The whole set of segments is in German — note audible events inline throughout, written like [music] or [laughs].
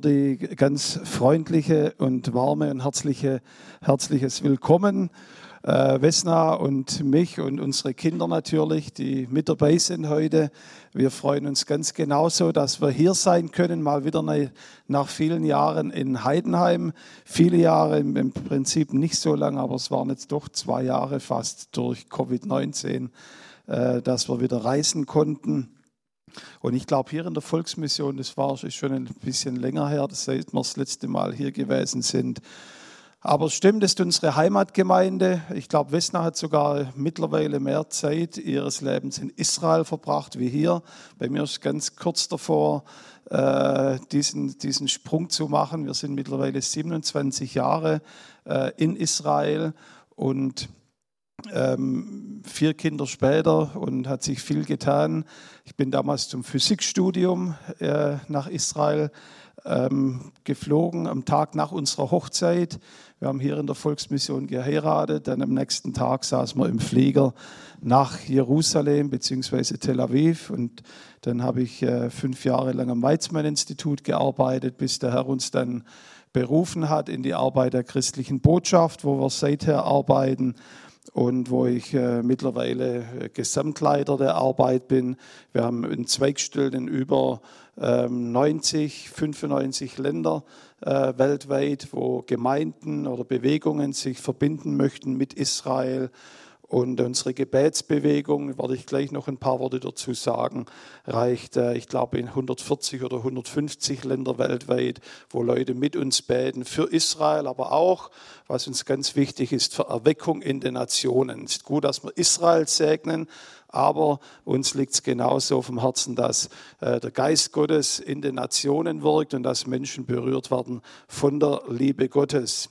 die ganz freundliche und warme und herzliche, herzliches Willkommen. Äh, Vesna und mich und unsere Kinder natürlich, die mit dabei sind heute. Wir freuen uns ganz genauso, dass wir hier sein können, mal wieder nach vielen Jahren in Heidenheim. Viele Jahre im Prinzip nicht so lange, aber es waren jetzt doch zwei Jahre fast durch Covid-19, äh, dass wir wieder reisen konnten. Und ich glaube, hier in der Volksmission, das war schon ein bisschen länger her, seit wir das letzte Mal hier gewesen sind. Aber es stimmt, ist unsere Heimatgemeinde. Ich glaube, Wesna hat sogar mittlerweile mehr Zeit ihres Lebens in Israel verbracht wie hier. Bei mir ist ganz kurz davor, äh, diesen, diesen Sprung zu machen. Wir sind mittlerweile 27 Jahre äh, in Israel und ähm, vier Kinder später und hat sich viel getan. Ich bin damals zum Physikstudium äh, nach Israel ähm, geflogen, am Tag nach unserer Hochzeit. Wir haben hier in der Volksmission geheiratet. Dann am nächsten Tag saßen wir im Flieger nach Jerusalem bzw. Tel Aviv. Und dann habe ich äh, fünf Jahre lang am Weizmann-Institut gearbeitet, bis der Herr uns dann berufen hat in die Arbeit der christlichen Botschaft, wo wir seither arbeiten und wo ich äh, mittlerweile äh, Gesamtleiter der Arbeit bin. Wir haben in Zweigstellen in über ähm, 90, 95 Länder äh, weltweit, wo Gemeinden oder Bewegungen sich verbinden möchten mit Israel und unsere Gebetsbewegung, werde ich gleich noch ein paar Worte dazu sagen, reicht, äh, ich glaube, in 140 oder 150 Länder weltweit, wo Leute mit uns beten für Israel, aber auch, was uns ganz wichtig ist, für Erweckung in den Nationen. Es ist gut, dass wir Israel segnen, aber uns liegt es genauso auf dem Herzen, dass äh, der Geist Gottes in den Nationen wirkt und dass Menschen berührt werden von der Liebe Gottes.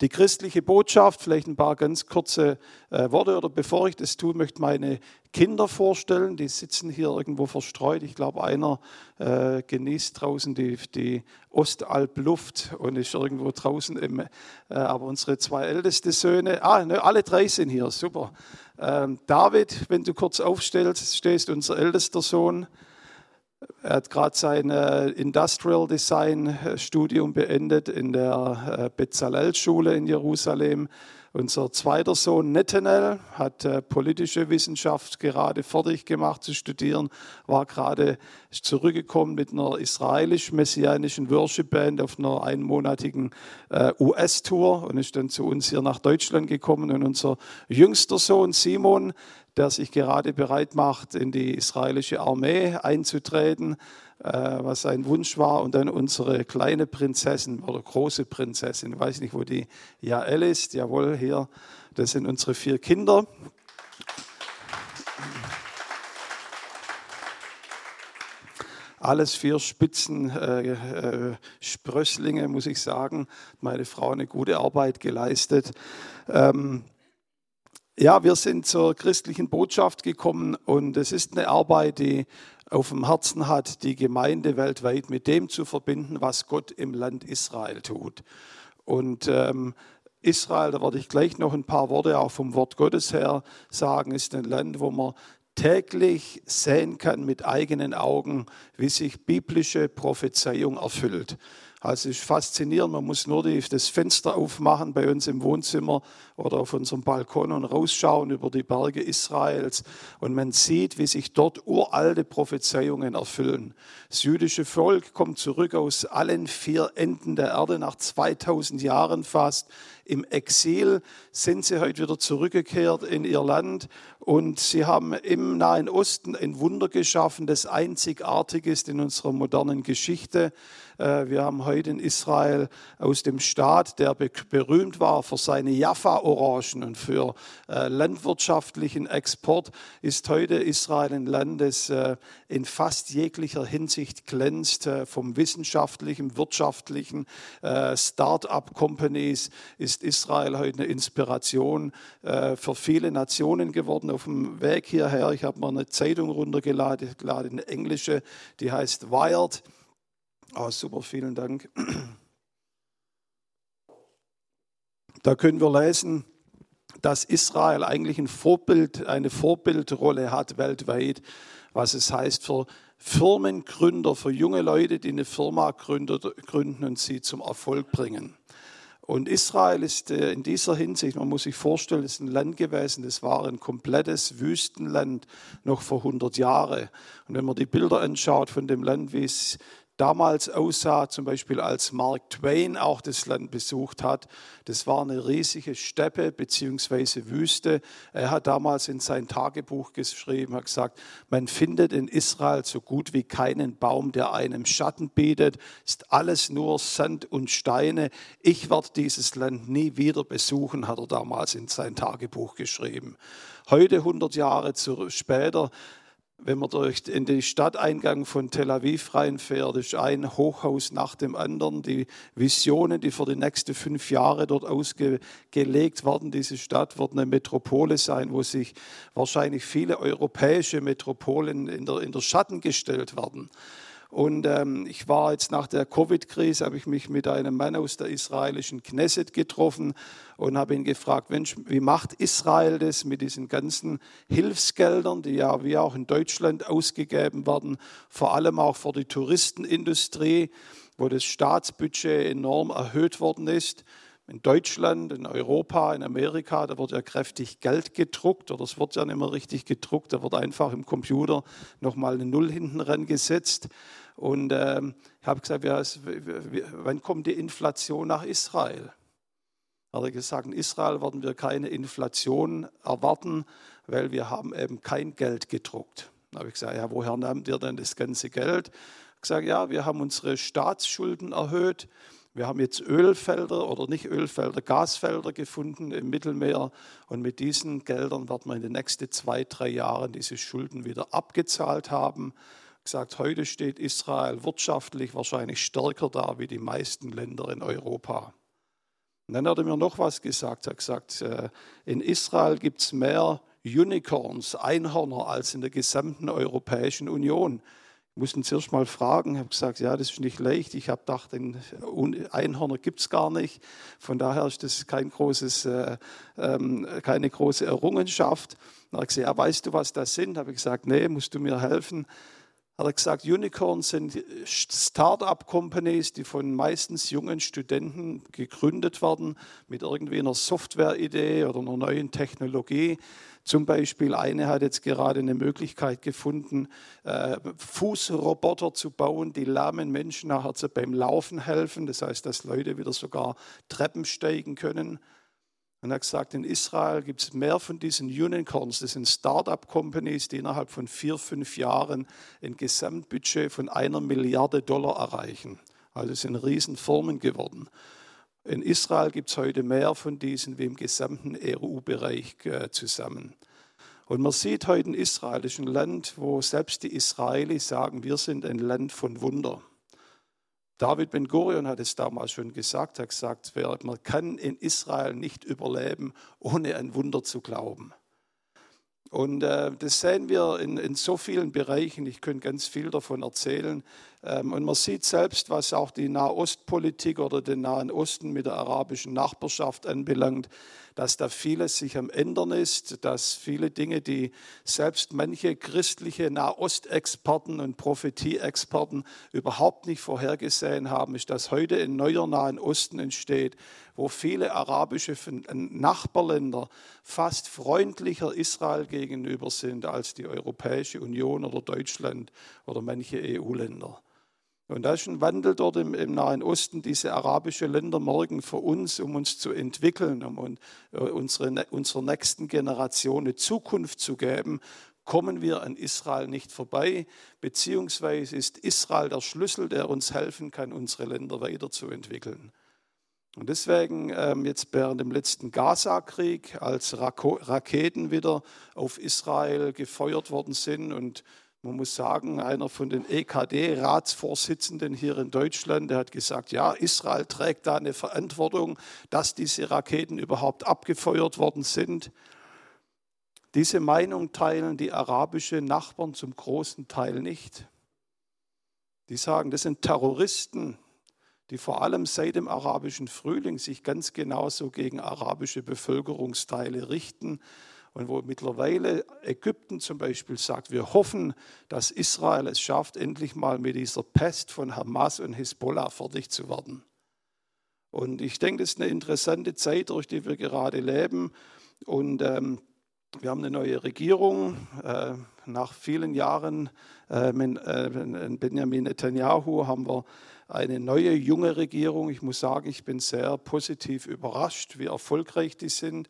Die christliche Botschaft, vielleicht ein paar ganz kurze äh, Worte oder bevor ich das tue, möchte meine Kinder vorstellen. Die sitzen hier irgendwo verstreut. Ich glaube, einer äh, genießt draußen die, die Ostalpluft und ist irgendwo draußen. Im, äh, aber unsere zwei ältesten Söhne, ah, ne, alle drei sind hier, super. Ähm, David, wenn du kurz aufstellst, stehst unser ältester Sohn. Er hat gerade sein äh, Industrial Design äh, Studium beendet in der äh, Bezalel-Schule in Jerusalem. Unser zweiter Sohn Netanel hat politische Wissenschaft gerade fertig gemacht zu studieren, war gerade zurückgekommen mit einer israelisch-messianischen Worship-Band auf einer einmonatigen US-Tour und ist dann zu uns hier nach Deutschland gekommen. Und unser jüngster Sohn Simon der sich gerade bereit macht, in die israelische Armee einzutreten, äh, was sein Wunsch war. Und dann unsere kleine Prinzessin oder große Prinzessin, ich weiß nicht, wo die Jael ist, jawohl, hier, das sind unsere vier Kinder. Alles vier Spitzen äh, äh, Sprösslinge, muss ich sagen. Meine Frau eine gute Arbeit geleistet. Ähm, ja, wir sind zur christlichen Botschaft gekommen und es ist eine Arbeit, die auf dem Herzen hat, die Gemeinde weltweit mit dem zu verbinden, was Gott im Land Israel tut. Und ähm, Israel, da werde ich gleich noch ein paar Worte auch vom Wort Gottes her sagen, ist ein Land, wo man täglich sehen kann mit eigenen Augen, wie sich biblische Prophezeiung erfüllt. Also es ist faszinierend, man muss nur die, das Fenster aufmachen bei uns im Wohnzimmer oder auf unserem Balkon und rausschauen über die Berge Israels und man sieht, wie sich dort uralte Prophezeiungen erfüllen. Das jüdische Volk kommt zurück aus allen vier Enden der Erde nach 2000 Jahren fast. Im Exil sind sie heute wieder zurückgekehrt in ihr Land und sie haben im Nahen Osten ein Wunder geschaffen, das einzigartig ist in unserer modernen Geschichte. Äh, wir haben heute in Israel aus dem Staat, der berühmt war für seine Jaffa-Orangen und für äh, landwirtschaftlichen Export, ist heute Israel ein Land, das äh, in fast jeglicher Hinsicht glänzt, vom wissenschaftlichen, wirtschaftlichen, Start-up-Companies ist Israel heute eine Inspiration für viele Nationen geworden. Auf dem Weg hierher, ich habe mir eine Zeitung runtergeladen, eine englische, die heißt Wired. Oh, super, vielen Dank. Da können wir lesen, dass Israel eigentlich ein Vorbild, eine Vorbildrolle hat weltweit, was es heißt für Firmengründer, für junge Leute, die eine Firma gründen und sie zum Erfolg bringen. Und Israel ist äh, in dieser Hinsicht, man muss sich vorstellen, ist ein Land gewesen, das war ein komplettes Wüstenland noch vor 100 Jahren. Und wenn man die Bilder anschaut von dem Land, wie es damals aussah, zum Beispiel als Mark Twain auch das Land besucht hat. Das war eine riesige Steppe bzw. Wüste. Er hat damals in sein Tagebuch geschrieben, hat gesagt, man findet in Israel so gut wie keinen Baum, der einem Schatten bietet. Ist alles nur Sand und Steine. Ich werde dieses Land nie wieder besuchen, hat er damals in sein Tagebuch geschrieben. Heute, 100 Jahre später, wenn man durch in den Stadteingang von Tel Aviv reinfährt, ist ein Hochhaus nach dem anderen. Die Visionen, die für die nächsten fünf Jahre dort ausgelegt werden, diese Stadt wird eine Metropole sein, wo sich wahrscheinlich viele europäische Metropolen in der, in der Schatten gestellt werden. Und ähm, ich war jetzt nach der Covid-Krise, habe ich mich mit einem Mann aus der israelischen Knesset getroffen und habe ihn gefragt, Mensch, wie macht Israel das mit diesen ganzen Hilfsgeldern, die ja wie auch in Deutschland ausgegeben werden, vor allem auch für die Touristenindustrie, wo das Staatsbudget enorm erhöht worden ist in Deutschland, in Europa, in Amerika, da wird ja kräftig Geld gedruckt oder es wird ja nicht mehr richtig gedruckt, da wird einfach im Computer nochmal eine Null hinten rangesetzt. Und ähm, ich habe gesagt, ja, es, wann kommt die Inflation nach Israel? Hat er gesagt, in Israel werden wir keine Inflation erwarten, weil wir haben eben kein Geld gedruckt. Da habe ich gesagt, ja, woher nehmt ihr denn das ganze Geld? Ich habe gesagt, ja, wir haben unsere Staatsschulden erhöht. Wir haben jetzt Ölfelder oder nicht Ölfelder, Gasfelder gefunden im Mittelmeer und mit diesen Geldern werden wir in den nächsten zwei, drei Jahren diese Schulden wieder abgezahlt haben gesagt, heute steht Israel wirtschaftlich wahrscheinlich stärker da wie die meisten Länder in Europa. Und dann hat er mir noch was gesagt. Er hat gesagt, äh, in Israel gibt es mehr Unicorns, Einhörner, als in der gesamten Europäischen Union. Ich musste ihn zuerst mal fragen, habe gesagt, ja, das ist nicht leicht. Ich habe gedacht, Einhörner gibt es gar nicht. Von daher ist das kein großes, äh, ähm, keine große Errungenschaft. Dann hat er gesagt, ja, weißt du, was das sind? Habe ich gesagt, nee, musst du mir helfen hat er gesagt, Unicorns sind Start-up-Companies, die von meistens jungen Studenten gegründet werden mit irgendwie einer Software-Idee oder einer neuen Technologie. Zum Beispiel eine hat jetzt gerade eine Möglichkeit gefunden, äh, Fußroboter zu bauen, die lahmen Menschen nachher beim Laufen helfen. Das heißt, dass Leute wieder sogar Treppen steigen können. Und er hat gesagt, in Israel gibt es mehr von diesen Unicorns, das sind Start-up-Companies, die innerhalb von vier, fünf Jahren ein Gesamtbudget von einer Milliarde Dollar erreichen. Also sind Riesenfirmen geworden. In Israel gibt es heute mehr von diesen wie im gesamten EU-Bereich äh, zusammen. Und man sieht heute in Israel, das ist ein Land, wo selbst die Israelis sagen, wir sind ein Land von Wunder. David Ben Gurion hat es damals schon gesagt, hat gesagt, man kann in Israel nicht überleben, ohne ein Wunder zu glauben. Und äh, das sehen wir in, in, so vielen Bereichen. Ich könnte ganz viel davon erzählen. Ähm, und man sieht selbst, was auch die Nahostpolitik oder den Nahen Osten mit der arabischen Nachbarschaft anbelangt dass da vieles sich am Ändern ist, dass viele Dinge, die selbst manche christliche Nahostexperten und Prophetieexperten überhaupt nicht vorhergesehen haben, ist, dass heute ein neuer Nahen Osten entsteht, wo viele arabische Nachbarländer fast freundlicher Israel gegenüber sind als die Europäische Union oder Deutschland oder manche EU-Länder. Und da ist ein Wandel dort im, im, Nahen Osten. Diese arabischen Länder morgen für uns, um uns zu entwickeln, um äh, unsere, unserer nächsten Generation eine Zukunft zu geben, kommen wir an Israel nicht vorbei, beziehungsweise ist Israel der Schlüssel, der uns helfen kann, unsere Länder weiterzuentwickeln. Und deswegen ähm, jetzt während dem letzten Gaza-Krieg, als Raketen wieder auf Israel gefeuert worden sind und man muss sagen, einer von den EKD-Ratsvorsitzenden hier in Deutschland, der hat gesagt, ja, Israel trägt da eine Verantwortung, dass diese Raketen überhaupt abgefeuert worden sind. Diese Meinung teilen die arabischen Nachbarn zum großen Teil nicht. Die sagen, das sind Terroristen, die vor allem seit dem arabischen Frühling sich ganz genauso gegen arabische Bevölkerungsteile richten und wo mittlerweile Ägypten zum Beispiel sagt, wir hoffen, dass Israel es schafft, endlich mal mit dieser Pest von Hamas und Hisbollah fertig zu werden. Und ich denke, das ist eine interessante Zeit, durch die wir gerade leben. Und ähm, wir haben eine neue Regierung. Äh, nach vielen Jahren äh, äh, Benjamin Netanyahu haben wir eine neue, junge Regierung. Ich muss sagen, ich bin sehr positiv überrascht, wie erfolgreich die sind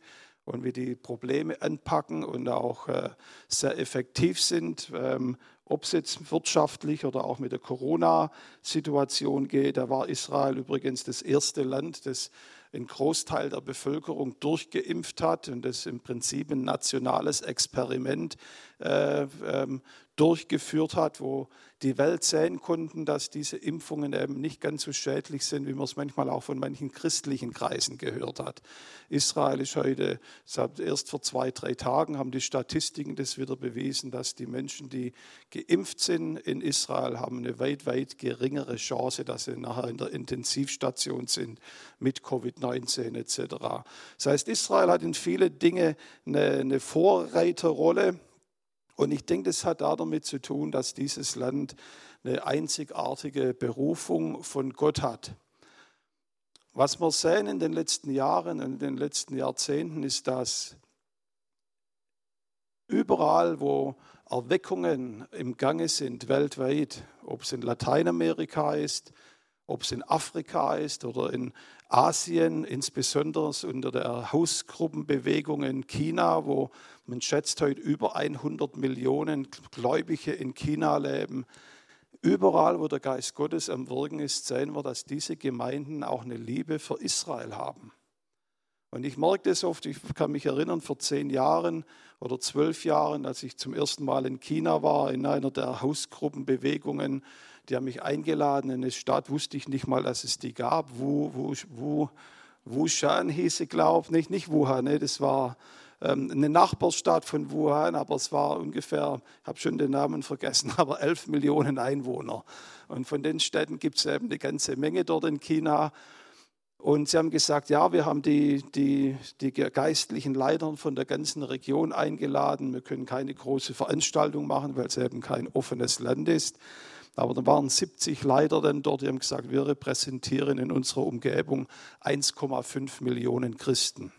und wie die Probleme anpacken und auch äh, sehr effektiv sind. Ähm, ob es jetzt wirtschaftlich oder auch mit der Corona-Situation geht, da war Israel übrigens das erste Land, das einen Großteil der Bevölkerung durchgeimpft hat und das im Prinzip ein nationales Experiment äh, ähm, durchgeführt hat, wo die Welt sehen konnten, dass diese Impfungen eben nicht ganz so schädlich sind, wie man es manchmal auch von manchen christlichen Kreisen gehört hat. Israel ist heute, erst vor zwei, drei Tagen haben die Statistiken das wieder bewiesen, dass die Menschen, die geimpft sind in Israel, haben eine weit, weit geringere Chance, dass sie nachher in der Intensivstation sind mit Covid-19 etc. Das heißt, Israel hat in viele Dinge eine, eine Vorreiterrolle und ich denke, das hat damit zu tun, dass dieses Land eine einzigartige Berufung von Gott hat. Was wir sehen in den letzten Jahren und in den letzten Jahrzehnten ist, dass überall, wo Erweckungen im Gange sind, weltweit, ob es in Lateinamerika ist, ob es in Afrika ist oder in Asien, insbesondere unter der Hausgruppenbewegung in China, wo man schätzt heute über 100 Millionen Gläubige in China leben. Überall, wo der Geist Gottes am Wirken ist, sehen wir, dass diese Gemeinden auch eine Liebe für Israel haben. Und ich merke das oft, ich kann mich erinnern, vor zehn Jahren oder zwölf Jahren, als ich zum ersten Mal in China war, in einer der Hausgruppenbewegungen, die haben mich eingeladen in eine Stadt, wusste ich nicht mal, dass es die gab. Wu, Wu, Wu, Wushan hieß sie, glaube ich, nicht, Wuhan, ne, das war ähm, eine Nachbarstadt von Wuhan, aber es war ungefähr, ich habe schon den Namen vergessen, [laughs] aber 11 Millionen Einwohner. Und von den Städten gibt es eben eine ganze Menge dort in China. Und sie haben gesagt, ja, wir haben die, die, die geistlichen Leiter von der ganzen Region eingeladen. Wir können keine große Veranstaltung machen, weil es eben kein offenes Land ist. Aber da waren 70 Leiter dann dort, die haben gesagt, wir repräsentieren in unserer Umgebung 1,5 Millionen Christen.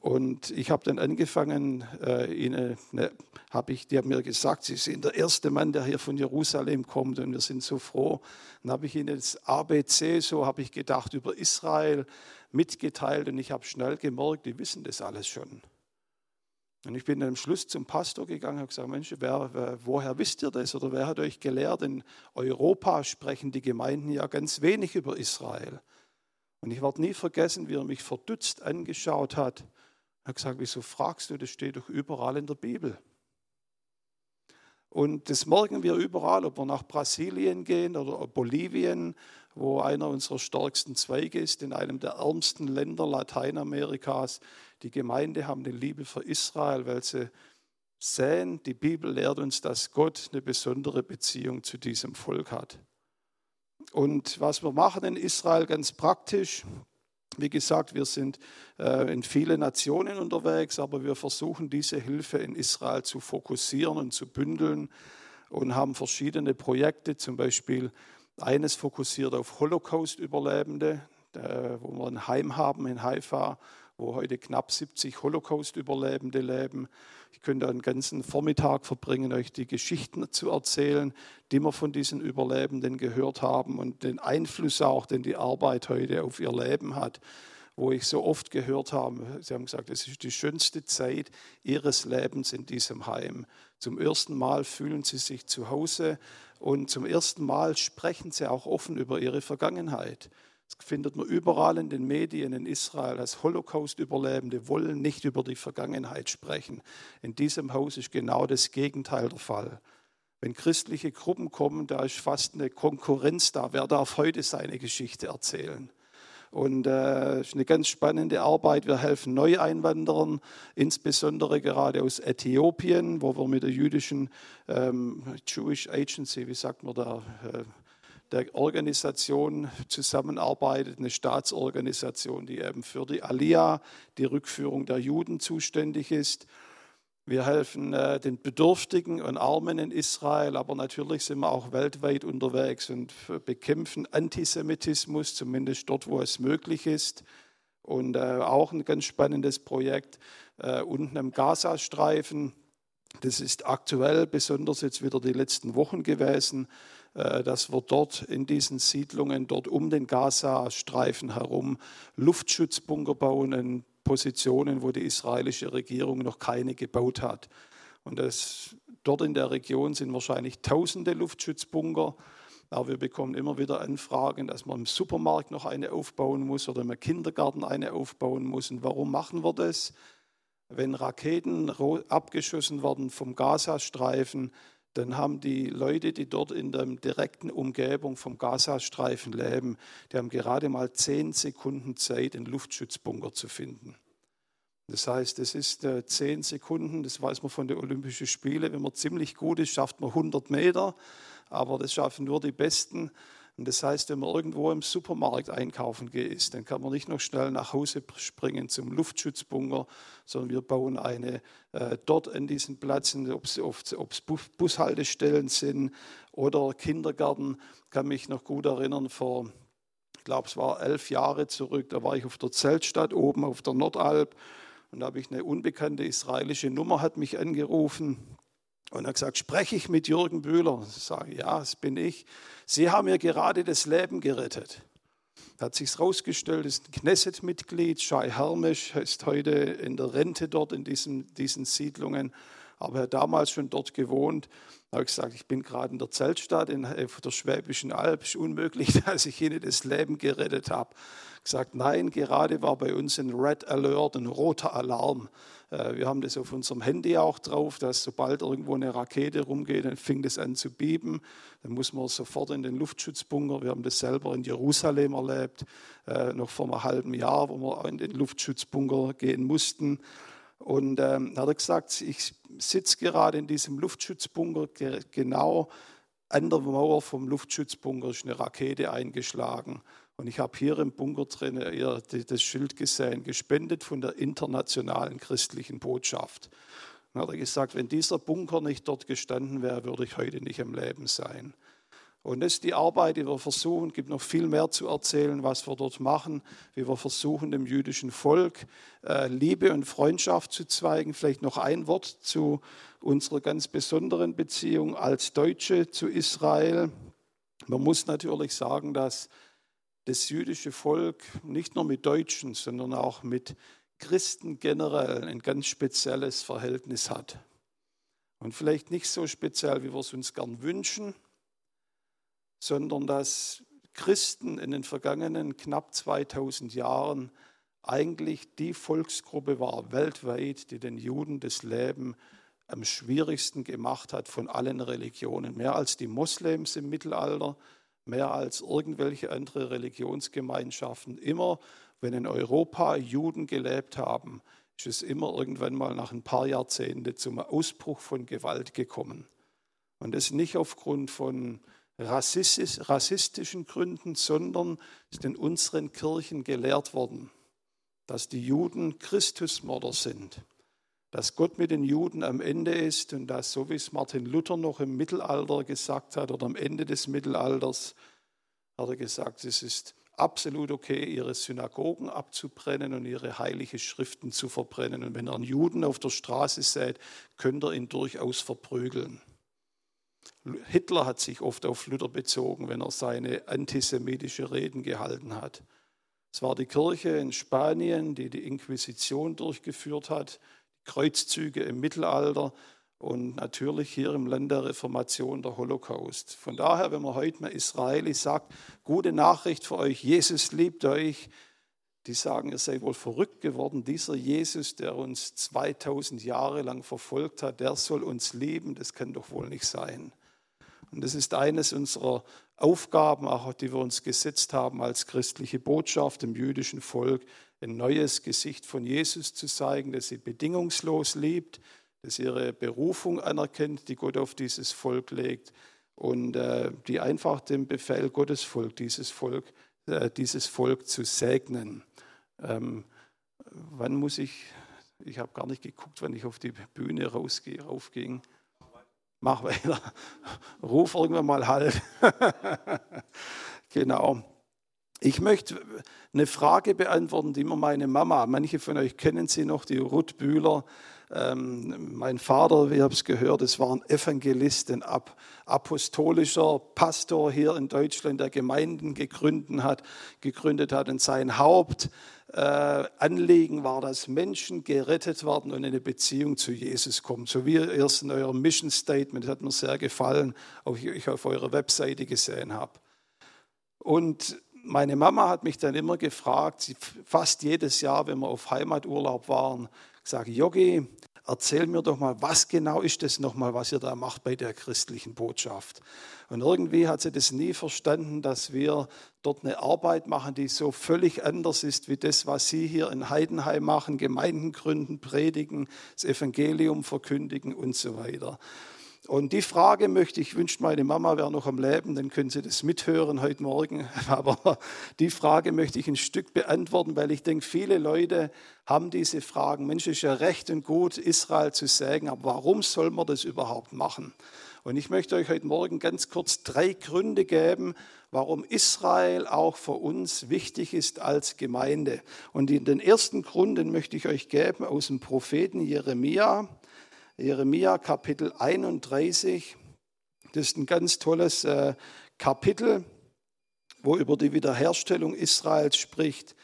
Und ich habe dann angefangen, äh, ihnen, ne, habe ich, die haben mir gesagt, sie sind der erste Mann, der hier von Jerusalem kommt und wir sind so froh. Dann habe ich ihnen das ABC, so habe ich gedacht, über Israel mitgeteilt und ich habe schnell gemerkt, die wissen das alles schon. Und ich bin am Schluss zum Pastor gegangen und habe gesagt, Mensch, wer, wer, woher wisst ihr das oder wer hat euch gelehrt? In Europa sprechen die Gemeinden ja ganz wenig über Israel. Und ich werde nie vergessen, wie er mich verdutzt angeschaut hat er hat gesagt, wieso fragst du, das steht doch überall in der Bibel. Und das merken wir überall, ob wir nach Brasilien gehen oder Bolivien, wo einer unserer stärksten Zweige ist, in einem der ärmsten Länder Lateinamerikas. Die Gemeinde haben eine Liebe für Israel, weil sie sehen, die Bibel lehrt uns, dass Gott eine besondere Beziehung zu diesem Volk hat. Und was wir machen in Israel ganz praktisch, wie gesagt, wir sind äh, in viele Nationen unterwegs, aber wir versuchen diese Hilfe in Israel zu fokussieren und zu bündeln und haben verschiedene Projekte, zum Beispiel eines fokussiert auf Holocaust-Überlebende, wo wir ein Heim haben in Haifa, wo heute knapp 70 Holocaust-Überlebende leben. Ich könnte einen ganzen Vormittag verbringen, euch die Geschichten zu erzählen, die wir von diesen Überlebenden gehört haben und den Einfluss auch, den die Arbeit heute auf ihr Leben hat. Wo ich so oft gehört habe, sie haben gesagt, es ist die schönste Zeit ihres Lebens in diesem Heim. Zum ersten Mal fühlen sie sich zu Hause und zum ersten Mal sprechen sie auch offen über ihre Vergangenheit. Das findet man überall in den Medien in Israel. Als Holocaust-Überlebende wollen nicht über die Vergangenheit sprechen. In diesem Haus ist genau das Gegenteil der Fall. Wenn christliche Gruppen kommen, da ist fast eine Konkurrenz da. Wer darf heute seine Geschichte erzählen? Und es äh, ist eine ganz spannende Arbeit. Wir helfen Neueinwanderern, insbesondere gerade aus Äthiopien, wo wir mit der jüdischen ähm, Jewish Agency, wie sagt man da, äh, der Organisation zusammenarbeitet, eine Staatsorganisation, die eben für die Aliyah, die Rückführung der Juden zuständig ist. Wir helfen äh, den Bedürftigen und Armen in Israel, aber natürlich sind wir auch weltweit unterwegs und bekämpfen Antisemitismus, zumindest dort, wo es möglich ist. Und äh, auch ein ganz spannendes Projekt äh, unten im Gazastreifen. Das ist aktuell, besonders jetzt wieder die letzten Wochen gewesen, dass wir dort in diesen Siedlungen, dort um den Gazastreifen herum Luftschutzbunker bauen in Positionen, wo die israelische Regierung noch keine gebaut hat. Und das, dort in der Region sind wahrscheinlich tausende Luftschutzbunker. Aber wir bekommen immer wieder Anfragen, dass man im Supermarkt noch eine aufbauen muss oder im Kindergarten eine aufbauen muss. Und warum machen wir das? Wenn Raketen abgeschossen werden vom Gazastreifen, dann haben die Leute, die dort in der direkten Umgebung vom Gazastreifen leben, die haben gerade mal zehn Sekunden Zeit, einen Luftschutzbunker zu finden. Das heißt, es ist äh, zehn Sekunden, das weiß man von den Olympischen Spielen, wenn man ziemlich gut ist, schafft man 100 Meter, aber das schaffen nur die Besten. Und das heißt, wenn man irgendwo im Supermarkt einkaufen geht, dann kann man nicht noch schnell nach Hause springen zum Luftschutzbunker, sondern wir bauen eine äh, dort an diesen Plätzen, ob es Bushaltestellen sind oder Kindergarten. Ich kann mich noch gut erinnern, vor, ich glaube, es war elf Jahre zurück, da war ich auf der Zeltstadt oben auf der Nordalp und da habe ich eine unbekannte israelische Nummer hat mich angerufen und er gesagt, spreche ich mit Jürgen Bühler? Ich sage, ja, das bin ich. Sie haben mir gerade das Leben gerettet. Hat sich herausgestellt, ist ein Knesset-Mitglied. Shai Hermisch ist heute in der Rente dort in diesen, diesen Siedlungen, aber er hat damals schon dort gewohnt. Habe ich gesagt, ich bin gerade in der Zeltstadt in der Schwäbischen Alb. Ist unmöglich, [laughs] dass ich Ihnen das Leben gerettet habe. Gesagt, nein, gerade war bei uns ein Red Alert, ein roter Alarm. Äh, wir haben das auf unserem Handy auch drauf, dass sobald irgendwo eine Rakete rumgeht, dann fing das an zu bieben. Dann muss man sofort in den Luftschutzbunker. Wir haben das selber in Jerusalem erlebt, äh, noch vor einem halben Jahr, wo wir in den Luftschutzbunker gehen mussten. Und ähm, hat er gesagt, ich sitze gerade in diesem Luftschutzbunker, genau an der Mauer vom Luftschutzbunker ist eine Rakete eingeschlagen. Und ich habe hier im Bunker drin ihr das Schild gesehen, gespendet von der internationalen christlichen Botschaft. Dann hat er gesagt, wenn dieser Bunker nicht dort gestanden wäre, würde ich heute nicht im Leben sein. Und das ist die Arbeit, die wir versuchen. Es gibt noch viel mehr zu erzählen, was wir dort machen, wie wir versuchen, dem jüdischen Volk äh, Liebe und Freundschaft zu zeigen. Vielleicht noch ein Wort zu unserer ganz besonderen Beziehung als Deutsche zu Israel. Man muss natürlich sagen, dass das jüdische Volk nicht nur mit Deutschen, sondern auch mit Christen generell ein ganz spezielles Verhältnis hat. Und vielleicht nicht so speziell, wie wir es uns gern wünschen, sondern dass Christen in den vergangenen knapp 2000 Jahren eigentlich die Volksgruppe war weltweit, die den Juden das Leben am schwierigsten gemacht hat von allen Religionen. Mehr als die Moslems im Mittelalter, mehr als irgendwelche andere Religionsgemeinschaften. Immer, wenn in Europa Juden gelebt haben, ist es immer irgendwann mal nach ein paar Jahrzehnten zum Ausbruch von Gewalt gekommen. Und das nicht aufgrund von rassistisch, rassistischen Gründen, sondern ist in unseren Kirchen gelehrt worden, dass die Juden Christusmörder sind dass Gott mit den Juden am Ende ist und dass, so wie es Martin Luther noch im Mittelalter gesagt hat oder am Ende des Mittelalters, hat er gesagt, es ist absolut okay, ihre Synagogen abzubrennen und ihre heilige Schriften zu verbrennen. Und wenn ihr einen Juden auf der Straße seht, könnt ihr ihn durchaus verprügeln. Hitler hat sich oft auf Luther bezogen, wenn er seine antisemitische Reden gehalten hat. Es war die Kirche in Spanien, die die Inquisition durchgeführt hat Kreuzzüge im Mittelalter und natürlich hier im Land der Reformation der Holocaust. Von daher, wenn man heute mal Israeli sagt, gute Nachricht für euch, Jesus liebt euch, die sagen, ihr seid wohl verrückt geworden. Dieser Jesus, der uns 2000 Jahre lang verfolgt hat, der soll uns lieben. Das kann doch wohl nicht sein. Und das ist eines unserer Aufgaben, auch die wir uns gesetzt haben als christliche Botschaft im jüdischen Volk, ein neues Gesicht von Jesus zu zeigen, dass sie bedingungslos liebt, dass ihre Berufung anerkennt, die Gott auf dieses Volk legt und äh, die einfach dem Befehl Gottes folgt, dieses Volk, äh, dieses Volk zu segnen. Ähm, wann muss ich, ich habe gar nicht geguckt, wann ich auf die Bühne rausgehe, raufging. Mach weiter. [laughs] Ruf irgendwann mal halt. [laughs] genau. Ich möchte eine Frage beantworten, die mir meine Mama, manche von euch kennen sie noch, die Ruth Bühler, ähm, mein Vater, wir haben es gehört, es war ein Evangelist, ein apostolischer Pastor hier in Deutschland, der Gemeinden gegründet hat, gegründet hat. Und sein Hauptanliegen äh, war, dass Menschen gerettet werden und in eine Beziehung zu Jesus kommen. So wie ihr es in eurem Mission Statement, das hat mir sehr gefallen, auch ich auf eurer Webseite gesehen habe. Und meine Mama hat mich dann immer gefragt, fast jedes Jahr, wenn wir auf Heimaturlaub waren, gesagt, Yogi, erzähl mir doch mal, was genau ist das nochmal, was ihr da macht bei der christlichen Botschaft? Und irgendwie hat sie das nie verstanden, dass wir dort eine Arbeit machen, die so völlig anders ist wie das, was sie hier in Heidenheim machen, Gemeinden gründen, predigen, das Evangelium verkündigen und so weiter. Und die Frage möchte ich, wünscht meine Mama wäre noch am Leben, dann können Sie das mithören heute Morgen. [laughs] Aber die Frage möchte ich ein Stück beantworten, weil ich denke, viele Leute haben diese Fragen. Mensch, ist ja recht und gut, Israel zu sägen, aber warum soll man das überhaupt machen? Und ich möchte euch heute Morgen ganz kurz drei Gründe geben, warum Israel auch für uns wichtig ist als Gemeinde. Und den ersten Grund, den möchte ich euch geben aus dem Propheten Jeremia. Jeremia Kapitel 31. Das ist ein ganz tolles äh, Kapitel, wo über die Wiederherstellung Israels spricht.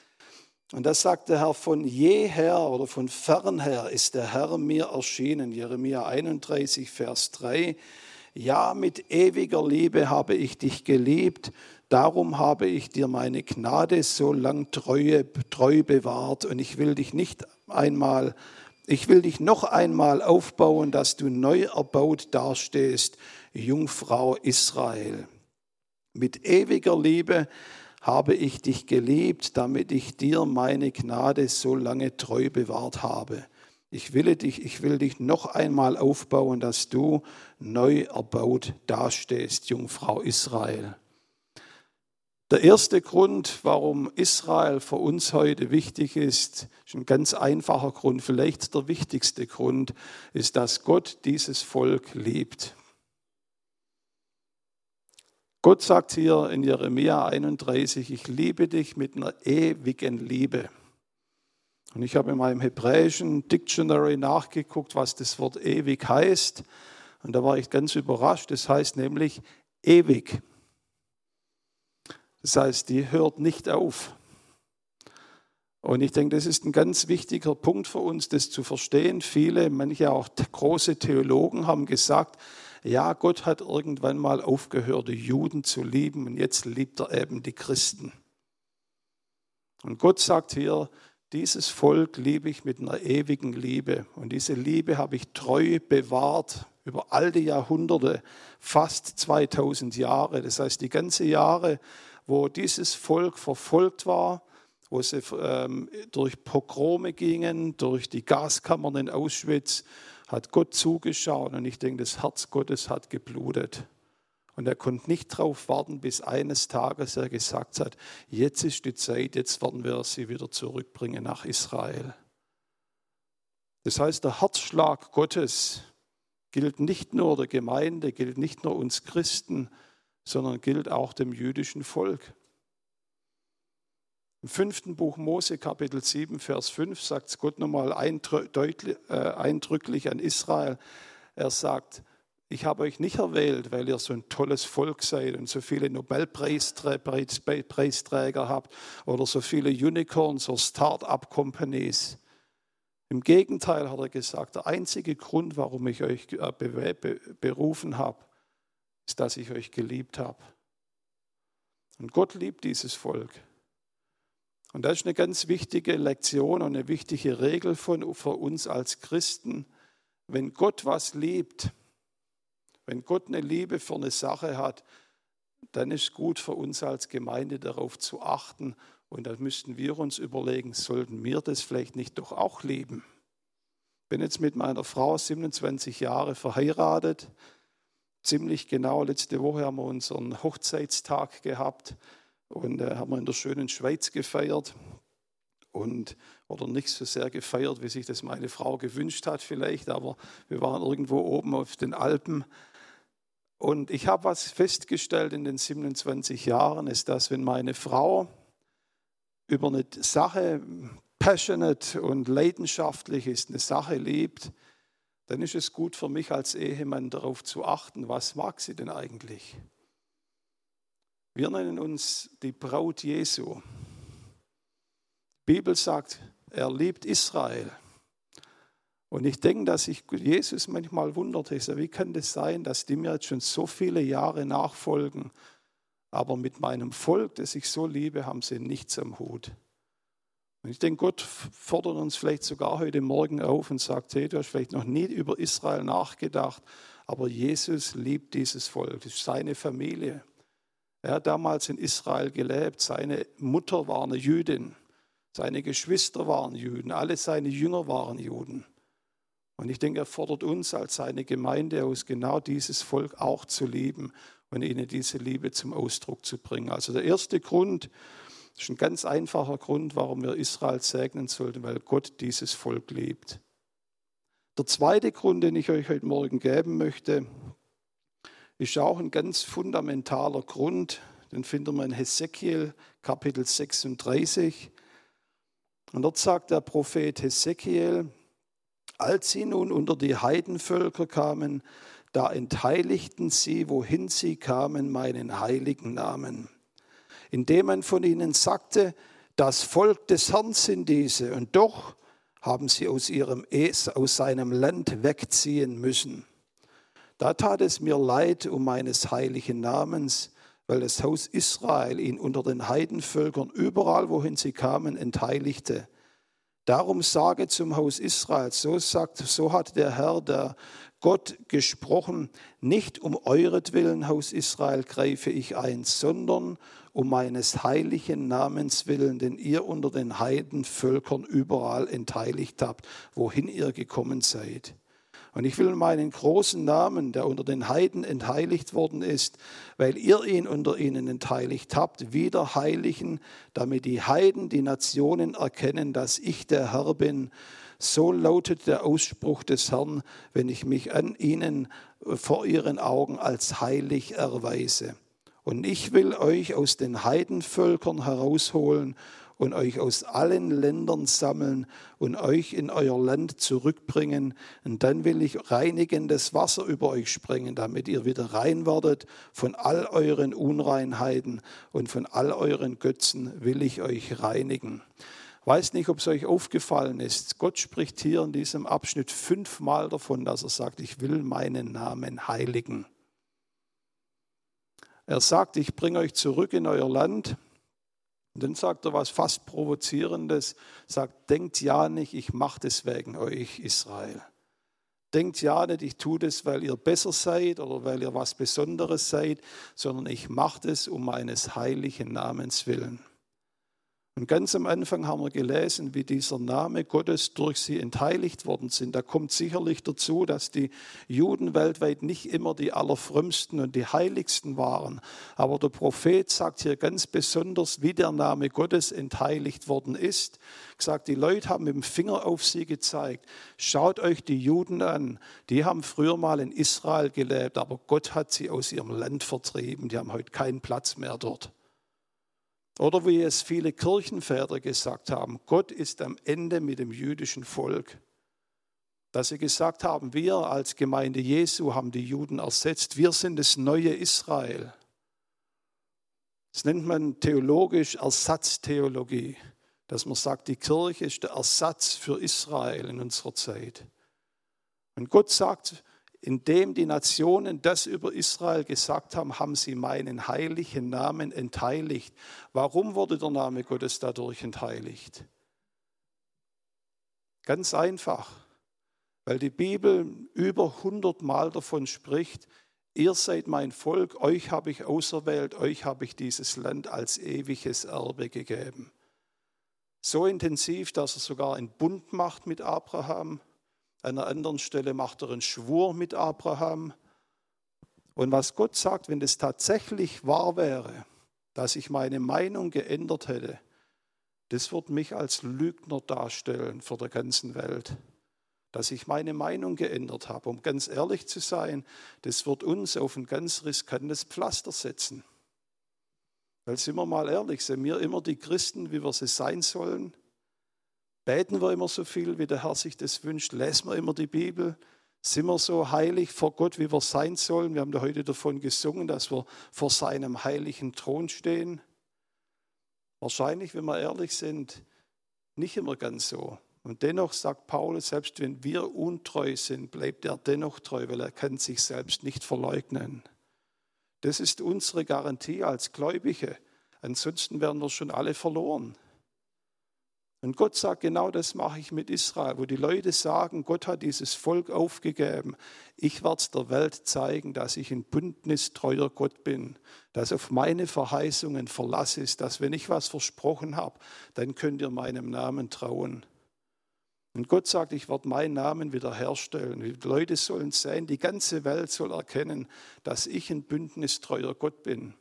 Und das sagt der Herr, von jeher oder von fernher ist der Herr mir erschienen. Jeremia 31, Vers 3. Ja, mit ewiger Liebe habe ich dich geliebt, darum habe ich dir meine Gnade so lang treu, treu bewahrt und ich will dich nicht einmal ich will dich noch einmal aufbauen, dass du neu erbaut dastehst, Jungfrau Israel. Mit ewiger Liebe habe ich dich geliebt, damit ich dir meine Gnade so lange treu bewahrt habe. Ich will dich, ich will dich noch einmal aufbauen, dass du neu erbaut dastehst, Jungfrau Israel. Der erste Grund, warum Israel für uns heute wichtig ist, ist ein ganz einfacher Grund, vielleicht der wichtigste Grund, ist, dass Gott dieses Volk liebt. Gott sagt hier in Jeremia 31, ich liebe dich mit einer ewigen Liebe. Und ich habe in meinem hebräischen Dictionary nachgeguckt, was das Wort ewig heißt. Und da war ich ganz überrascht. Das heißt nämlich ewig. Das heißt, die hört nicht auf. Und ich denke, das ist ein ganz wichtiger Punkt für uns, das zu verstehen. Viele, manche auch große Theologen haben gesagt, ja, Gott hat irgendwann mal aufgehört, die Juden zu lieben und jetzt liebt er eben die Christen. Und Gott sagt hier, dieses Volk liebe ich mit einer ewigen Liebe. Und diese Liebe habe ich treu bewahrt über all die Jahrhunderte, fast 2000 Jahre. Das heißt, die ganze Jahre, wo dieses Volk verfolgt war, wo sie ähm, durch Pogrome gingen, durch die Gaskammern in Auschwitz, hat Gott zugeschaut und ich denke, das Herz Gottes hat geblutet. Und er konnte nicht darauf warten, bis eines Tages er gesagt hat, jetzt ist die Zeit, jetzt werden wir sie wieder zurückbringen nach Israel. Das heißt, der Herzschlag Gottes gilt nicht nur der Gemeinde, gilt nicht nur uns Christen, sondern gilt auch dem jüdischen Volk. Im fünften Buch Mose, Kapitel 7, Vers 5, sagt Gott nochmal äh, eindrücklich an Israel. Er sagt, ich habe euch nicht erwählt, weil ihr so ein tolles Volk seid und so viele Nobelpreisträger habt oder so viele Unicorns oder Start-up-Companies. Im Gegenteil hat er gesagt, der einzige Grund, warum ich euch äh, berufen habe, ist, dass ich euch geliebt habe. Und Gott liebt dieses Volk. Und das ist eine ganz wichtige Lektion und eine wichtige Regel von, für uns als Christen. Wenn Gott was liebt, wenn Gott eine Liebe für eine Sache hat, dann ist gut für uns als Gemeinde darauf zu achten. Und dann müssten wir uns überlegen, sollten wir das vielleicht nicht doch auch lieben? Ich bin jetzt mit meiner Frau 27 Jahre verheiratet. Ziemlich genau. Letzte Woche haben wir unseren Hochzeitstag gehabt und äh, haben wir in der schönen Schweiz gefeiert und oder nicht so sehr gefeiert, wie sich das meine Frau gewünscht hat vielleicht, aber wir waren irgendwo oben auf den Alpen. Und ich habe was festgestellt in den 27 Jahren, ist, dass wenn meine Frau über eine Sache passionate und leidenschaftlich ist, eine Sache liebt, dann ist es gut für mich als Ehemann darauf zu achten, was mag sie denn eigentlich? Wir nennen uns die Braut Jesu. Die Bibel sagt, er liebt Israel. Und ich denke, dass sich Jesus manchmal wundert, wie kann das sein, dass die mir jetzt schon so viele Jahre nachfolgen, aber mit meinem Volk, das ich so liebe, haben sie nichts am Hut. Und ich denke, Gott fordert uns vielleicht sogar heute Morgen auf und sagt, hey, du hast vielleicht noch nie über Israel nachgedacht, aber Jesus liebt dieses Volk, das ist seine Familie. Er hat damals in Israel gelebt, seine Mutter war eine Jüdin, seine Geschwister waren Juden, alle seine Jünger waren Juden. Und ich denke, er fordert uns als seine Gemeinde aus, genau dieses Volk auch zu lieben und ihnen diese Liebe zum Ausdruck zu bringen. Also der erste Grund, das ist ein ganz einfacher Grund, warum wir Israel segnen sollten, weil Gott dieses Volk liebt. Der zweite Grund, den ich euch heute Morgen geben möchte, ist auch ein ganz fundamentaler Grund. Den finden wir in Hesekiel Kapitel 36. Und dort sagt der Prophet Hesekiel, als sie nun unter die Heidenvölker kamen, da entheiligten sie, wohin sie kamen, meinen heiligen Namen indem man von ihnen sagte, das Volk des Herrn sind diese, und doch haben sie aus, ihrem, aus seinem Land wegziehen müssen. Da tat es mir leid um meines heiligen Namens, weil das Haus Israel ihn unter den Heidenvölkern überall, wohin sie kamen, entheiligte. Darum sage zum Haus Israel, so sagt, so hat der Herr, der Gott gesprochen, nicht um euretwillen, Haus Israel, greife ich ein, sondern um meines heiligen Namens willen, den ihr unter den Heidenvölkern überall entheiligt habt, wohin ihr gekommen seid. Und ich will meinen großen Namen, der unter den Heiden entheiligt worden ist, weil ihr ihn unter ihnen entheiligt habt, wieder heiligen, damit die Heiden, die Nationen erkennen, dass ich der Herr bin. So lautet der Ausspruch des Herrn, wenn ich mich an ihnen vor ihren Augen als heilig erweise. Und ich will euch aus den Heidenvölkern herausholen und euch aus allen Ländern sammeln und euch in euer Land zurückbringen. Und dann will ich reinigendes Wasser über euch sprengen, damit ihr wieder rein werdet von all euren Unreinheiten und von all euren Götzen will ich euch reinigen. Weiß nicht, ob es euch aufgefallen ist. Gott spricht hier in diesem Abschnitt fünfmal davon, dass er sagt, ich will meinen Namen heiligen. Er sagt, ich bringe euch zurück in euer Land. Und dann sagt er was fast Provozierendes, sagt, denkt ja nicht, ich mache das wegen euch, Israel. Denkt ja nicht, ich tue das, weil ihr besser seid oder weil ihr was Besonderes seid, sondern ich mache das um meines heiligen Namens willen. Und ganz am Anfang haben wir gelesen, wie dieser Name Gottes durch sie entheiligt worden sind. Da kommt sicherlich dazu, dass die Juden weltweit nicht immer die allerfrömmsten und die heiligsten waren. Aber der Prophet sagt hier ganz besonders, wie der Name Gottes entheiligt worden ist. Gesagt, die Leute haben mit dem Finger auf sie gezeigt. Schaut euch die Juden an. Die haben früher mal in Israel gelebt, aber Gott hat sie aus ihrem Land vertrieben. Die haben heute keinen Platz mehr dort. Oder wie es viele Kirchenväter gesagt haben, Gott ist am Ende mit dem jüdischen Volk. Dass sie gesagt haben, wir als Gemeinde Jesu haben die Juden ersetzt, wir sind das neue Israel. Das nennt man theologisch Ersatztheologie, dass man sagt, die Kirche ist der Ersatz für Israel in unserer Zeit. Und Gott sagt, indem die Nationen das über Israel gesagt haben, haben sie meinen heiligen Namen entheiligt. Warum wurde der Name Gottes dadurch entheiligt? Ganz einfach, weil die Bibel über 100 Mal davon spricht, ihr seid mein Volk, euch habe ich auserwählt, euch habe ich dieses Land als ewiges Erbe gegeben. So intensiv, dass er sogar einen Bund macht mit Abraham an einer anderen Stelle macht er einen Schwur mit Abraham. Und was Gott sagt, wenn es tatsächlich wahr wäre, dass ich meine Meinung geändert hätte, das wird mich als Lügner darstellen vor der ganzen Welt. Dass ich meine Meinung geändert habe. Um ganz ehrlich zu sein, das wird uns auf ein ganz riskantes Pflaster setzen. Weil sind wir mal ehrlich, sind wir immer die Christen, wie wir sie sein sollen? Beten wir immer so viel, wie der Herr sich das wünscht? Lesen wir immer die Bibel? Sind wir so heilig vor Gott, wie wir sein sollen? Wir haben da heute davon gesungen, dass wir vor seinem heiligen Thron stehen. Wahrscheinlich, wenn wir ehrlich sind, nicht immer ganz so. Und dennoch sagt Paulus, selbst wenn wir untreu sind, bleibt er dennoch treu, weil er kann sich selbst nicht verleugnen. Das ist unsere Garantie als Gläubige. Ansonsten wären wir schon alle verloren. Und Gott sagt, genau das mache ich mit Israel, wo die Leute sagen, Gott hat dieses Volk aufgegeben. Ich werde es der Welt zeigen, dass ich ein bündnistreuer Gott bin, dass auf meine Verheißungen Verlass ist, dass wenn ich was versprochen habe, dann könnt ihr meinem Namen trauen. Und Gott sagt, ich werde meinen Namen wiederherstellen. Die Leute sollen sehen, die ganze Welt soll erkennen, dass ich ein bündnistreuer Gott bin.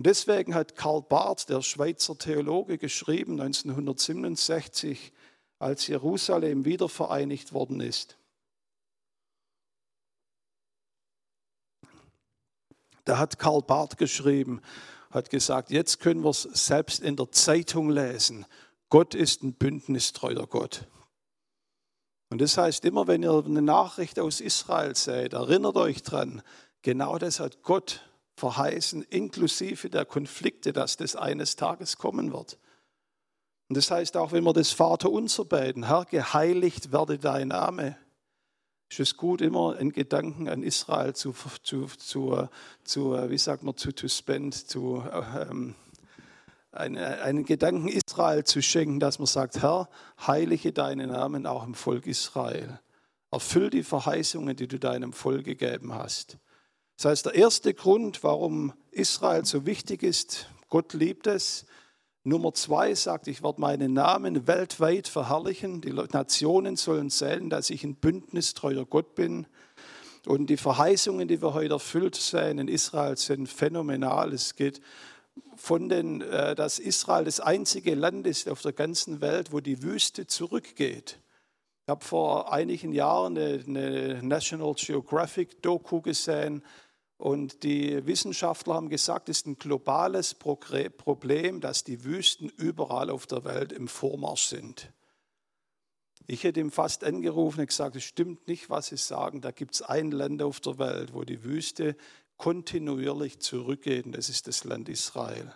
Und deswegen hat Karl Barth, der Schweizer Theologe, geschrieben 1967, als Jerusalem wiedervereinigt worden ist. Da hat Karl Barth geschrieben, hat gesagt, jetzt können wir es selbst in der Zeitung lesen. Gott ist ein bündnistreuer Gott. Und das heißt, immer wenn ihr eine Nachricht aus Israel seht, erinnert euch dran, genau das hat Gott verheißen, inklusive der Konflikte, dass das eines Tages kommen wird. Und das heißt auch, wenn wir das Vater unser beten, Herr, geheiligt werde dein Name, ist es gut, immer einen Gedanken an Israel zu, zu, zu, zu wie sagt man, zu, to spend, zu, ähm, einen, einen Gedanken Israel zu schenken, dass man sagt, Herr, heilige deinen Namen auch im Volk Israel. Erfüll die Verheißungen, die du deinem Volk gegeben hast. Das heißt, der erste Grund, warum Israel so wichtig ist, Gott liebt es. Nummer zwei sagt, ich werde meinen Namen weltweit verherrlichen. Die Nationen sollen sehen, dass ich ein bündnistreuer Gott bin. Und die Verheißungen, die wir heute erfüllt sehen in Israel, sind phänomenal. Es geht von den, äh, dass Israel das einzige Land ist auf der ganzen Welt, wo die Wüste zurückgeht. Ich habe vor einigen Jahren eine National Geographic Doku gesehen, und die Wissenschaftler haben gesagt, es ist ein globales Problem, dass die Wüsten überall auf der Welt im Vormarsch sind. Ich hätte ihm fast angerufen und gesagt, es stimmt nicht, was Sie sagen. Da gibt es ein Land auf der Welt, wo die Wüste kontinuierlich zurückgeht, und das ist das Land Israel.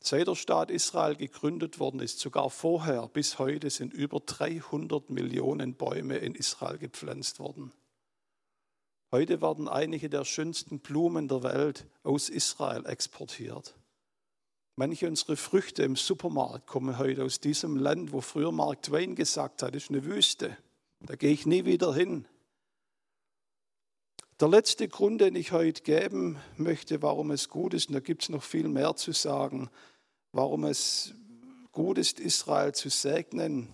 Seit der Staat Israel gegründet worden ist, sogar vorher bis heute, sind über 300 Millionen Bäume in Israel gepflanzt worden. Heute werden einige der schönsten Blumen der Welt aus Israel exportiert. Manche unserer Früchte im Supermarkt kommen heute aus diesem Land, wo früher Mark Twain gesagt hat, ist eine Wüste. Da gehe ich nie wieder hin. Der letzte Grund, den ich heute geben möchte, warum es gut ist, und da gibt es noch viel mehr zu sagen, warum es gut ist, Israel zu segnen,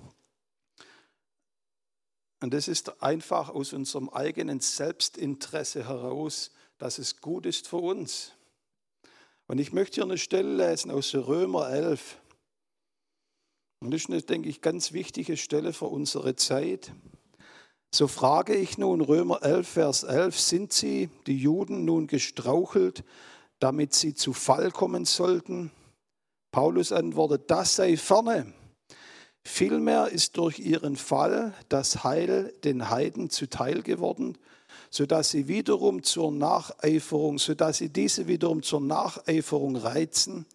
und das ist einfach aus unserem eigenen Selbstinteresse heraus, dass es gut ist für uns. Und ich möchte hier eine Stelle lesen aus Römer 11. Und das ist eine, denke ich, ganz wichtige Stelle für unsere Zeit. So frage ich nun Römer 11, Vers 11, sind sie, die Juden, nun gestrauchelt, damit sie zu Fall kommen sollten? Paulus antwortet, das sei ferne. Vielmehr ist durch ihren Fall das Heil den Heiden zuteil geworden, sodass sie wiederum zur Nacheiferung, sodass sie diese wiederum zur Nacheiferung reizen.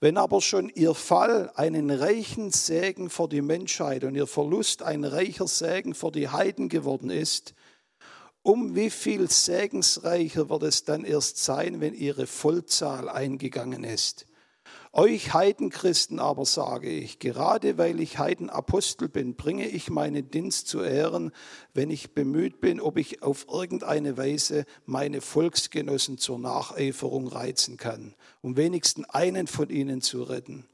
Wenn aber schon ihr Fall einen reichen Segen für die Menschheit und ihr Verlust ein reicher Segen für die Heiden geworden ist, um wie viel segensreicher wird es dann erst sein, wenn ihre Vollzahl eingegangen ist? Euch Heidenchristen aber sage ich, gerade weil ich Heidenapostel bin, bringe ich meinen Dienst zu Ehren, wenn ich bemüht bin, ob ich auf irgendeine Weise meine Volksgenossen zur Nacheiferung reizen kann, um wenigstens einen von ihnen zu retten.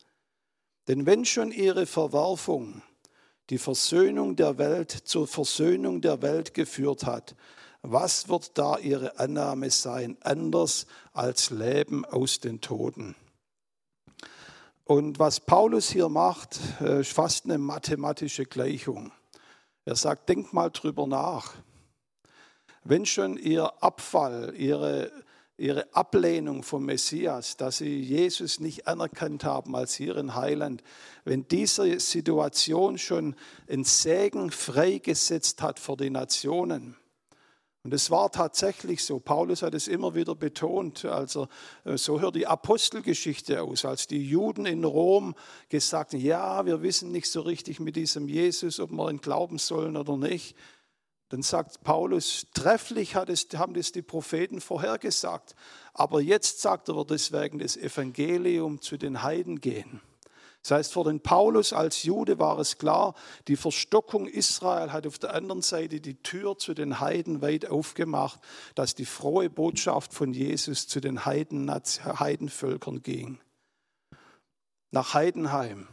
Denn wenn schon ihre Verwerfung die Versöhnung der Welt zur Versöhnung der Welt geführt hat, Was wird da ihre Annahme sein, anders als Leben aus den Toden? Und was Paulus hier macht, äh, ist fast eine mathematische Gleichung. Er sagt, denk mal drüber nach. Wenn schon ihr Abfall, ihre, ihre Ablehnung vom Messias, dass sie Jesus nicht anerkannt haben als ihren Heiland, wenn diese Situation schon ein Segen freigesetzt hat für die Nationen, und es war tatsächlich so. Paulus hat es immer wieder betont. Also äh, so hört die Apostelgeschichte aus, als die Juden in Rom gesagt haben, ja, wir wissen nicht so richtig mit diesem Jesus, ob wir ihn glauben sollen oder nicht. Dann sagt Paulus, trefflich es, haben das die Propheten vorhergesagt. Aber jetzt sagt er, wird es wegen des Evangeliums zu den Heiden gehen. Das heißt, für den Paulus als Jude war es klar, die Verstockung Israel hat auf der anderen Seite die Tür zu den Heiden weit aufgemacht, dass die frohe Botschaft von Jesus zu den Heiden, Heidenvölkern ging. Nach Heidenheim.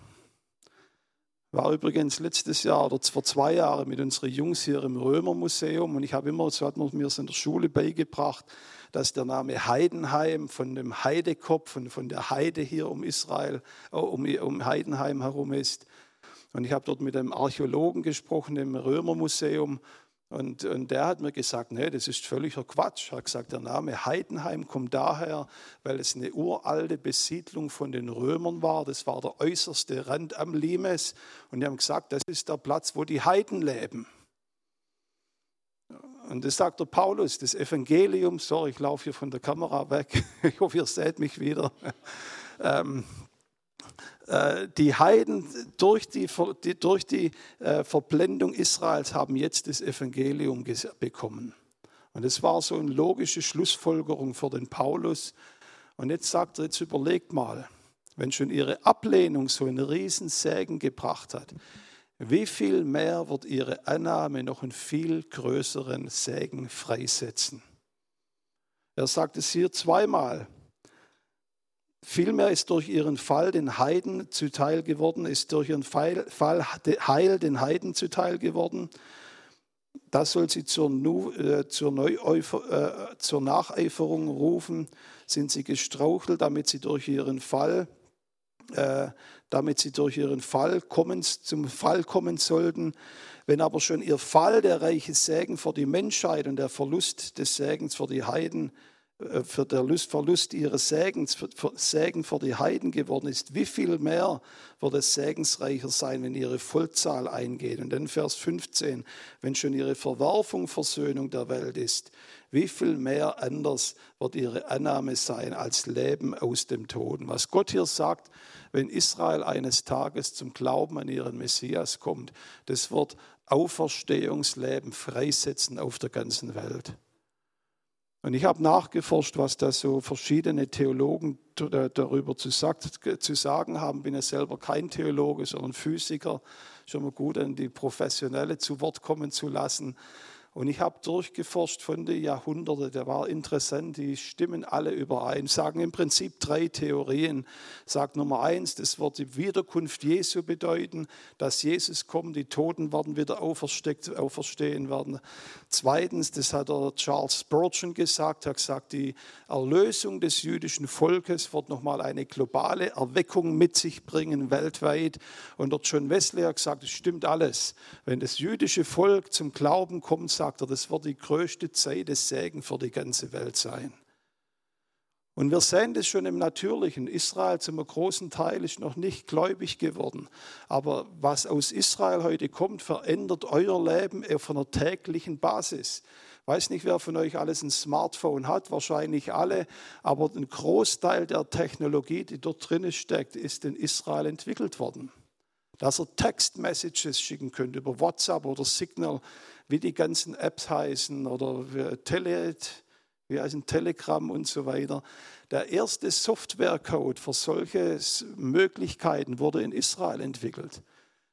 War übrigens letztes Jahr oder vor zwei Jahren mit unseren Jungs hier im Römermuseum und ich habe immer, so hat man mir es in der Schule beigebracht, dass der Name Heidenheim von dem Heidekopf und von der Heide hier um Israel, äh, um, um Heidenheim herum ist. Und ich habe dort mit einem Archäologen gesprochen im Römermuseum und, und, der hat mir gesagt, nee, das ist völliger Quatsch. Er hat gesagt, der Name Heidenheim kommt daher, weil es eine uralte Besiedlung von den Römern war. Das war der äußerste Rand am Limes. Und die haben gesagt, das ist der Platz, wo die Heiden leben. Und das sagt der Paulus, das Evangelium, sorry, ich laufe hier von der Kamera weg, [laughs] ich hoffe, ihr seht mich wieder. [laughs] Ähm, äh, die Heiden durch die, durch die äh, Verblendung Israels haben jetzt das Evangelium bekommen. Und das war so eine logische Schlussfolgerung für den Paulus. Und jetzt sagt er, jetzt überlegt mal, wenn schon ihre Ablehnung so einen riesen Segen gebracht hat, wie viel mehr wird ihre Annahme noch einen viel größeren Segen freisetzen? Er sagt es hier zweimal. Vielmehr ist durch ihren Fall den Heiden zuteil geworden, ist durch ihren Fall Heil den Heiden zuteil geworden. Das soll sie zur, äh, zur, äh, zur Nacheiferung rufen. Sind sie gestrauchelt, damit sie durch ihren Fall damit sie durch ihren Fall kommen, zum Fall kommen sollten. Wenn aber schon ihr Fall der reiche Segen für die Menschheit und der Verlust des Segens für die Heiden, äh, für der Verlust ihres Segens, Segen für die Heiden geworden ist, wie viel mehr wird es segensreicher sein, wenn ihre Vollzahl eingeht. Und dann Vers 15, wenn schon ihre Verwerfung Versöhnung der Welt ist, wie viel mehr anders wird ihre Annahme sein als Leben aus dem Toten. Was Gott hier sagt, wenn Israel eines Tages zum Glauben an ihren Messias kommt. Das wird Auferstehungsleben freisetzen auf der ganzen Welt. Und ich habe nachgeforscht, was da so verschiedene Theologen darüber zu, sagen haben. Bin ja selber kein Theologe, sondern Physiker. Schon mal gut, an die Professionelle zu Wort kommen zu lassen. Und ich habe durchgeforscht von den Jahrhunderten, der war interessant, die stimmen alle überein, sagen im Prinzip drei Theorien. Sagt Nummer eins, das wird die Wiederkunft Jesu bedeuten, dass Jesus kommt, die Toten werden wieder auferstehen werden. Zweitens, das hat der Charles Spurgeon gesagt, hat gesagt, die Erlösung des jüdischen Volkes wird nochmal eine globale Erweckung mit sich bringen, weltweit. Und der John Wesley hat gesagt, es stimmt alles. Wenn das jüdische Volk zum Glauben kommt, sagt er, das wird die größte Zeit des Segen für die ganze Welt sein. Und wir sehen das schon im Natürlichen. Israel zum großen Teil ist noch nicht gläubig geworden. Aber was aus Israel heute kommt, verändert euer Leben auf einer täglichen Basis. Ich weiß nicht, wer von euch alles ein Smartphone hat, wahrscheinlich alle, aber ein Großteil der Technologie, die dort drin steckt, ist in Israel entwickelt worden. Dass er Text-Messages schicken könnt über WhatsApp oder Signal, wie die ganzen Apps heißen oder Tele, wie heißen Telegram und so weiter. Der erste Softwarecode für solche Möglichkeiten wurde in Israel entwickelt.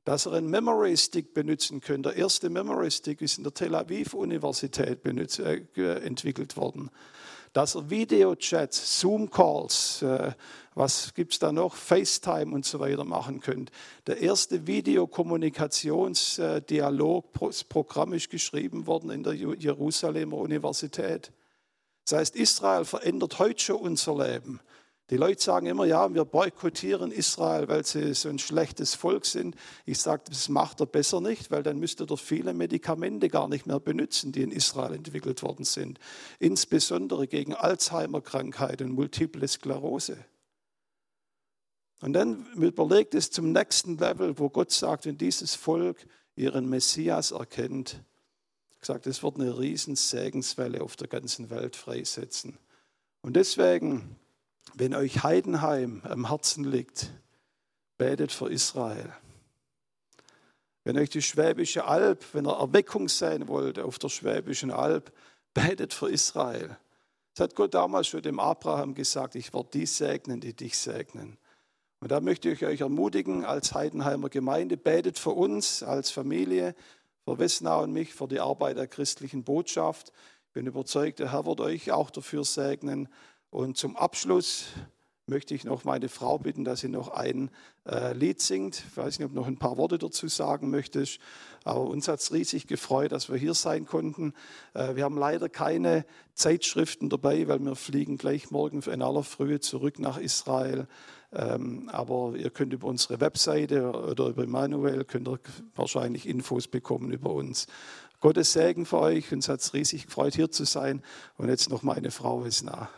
Dass er einen Memory Stick benutzen könnte. Der erste Memory Stick ist in der Tel Aviv Universität benutzt, äh, entwickelt worden. Dass Videochats, Zoom-Calls, äh, was gibt es da noch, FaceTime und so weiter machen könnt. Der erste Videokommunikationsdialog, das Programm ist geschrieben worden in der Jerusalemer Universität. Das heißt, Israel verändert heute schon unser Leben. Die Leute sagen immer, ja, wir boykottieren Israel, weil sie so ein schlechtes Volk sind. Ich sage, das macht er besser nicht, weil dann müsste er viele Medikamente gar nicht mehr benutzen, die in Israel entwickelt worden sind. Insbesondere gegen Alzheimer-Krankheit und Multiple Sklerose. Und dann überlegt es zum nächsten Level, wo Gott sagt, wenn dieses Volk ihren Messias erkennt, gesagt, es wird eine riesen Segenswelle auf der ganzen Welt freisetzen. Und deswegen wenn euch Heidenheim am Herzen liegt, betet für Israel. Wenn euch die Schwäbische Alb, wenn ihr Erweckung sein wollt auf der Schwäbischen Alb, betet für Israel. Das hat Gott damals schon dem Abraham gesagt, ich werde die segnen, die dich segnen. Und da möchte ich euch ermutigen, als Heidenheimer Gemeinde, betet für uns als Familie, für Wessnau und mich, für die Arbeit der christlichen Botschaft. Ich bin überzeugt, der Herr wird euch auch dafür segnen. Und zum Abschluss möchte ich noch meine Frau bitten, dass sie noch ein äh, Lied singt. Ich weiß nicht, ob du noch ein paar Worte dazu sagen möchtest, aber uns hat es riesig gefreut, dass wir hier sein konnten. Äh, wir haben leider keine Zeitschriften dabei, weil wir fliegen gleich morgen in aller Frühe zurück nach Israel. Ähm, aber ihr könnt über unsere Webseite oder über Manuel könnt ihr wahrscheinlich Infos bekommen über uns. Gottes Segen für euch. Uns hat es riesig gefreut, hier zu sein. Und jetzt noch meine Frau ist nah.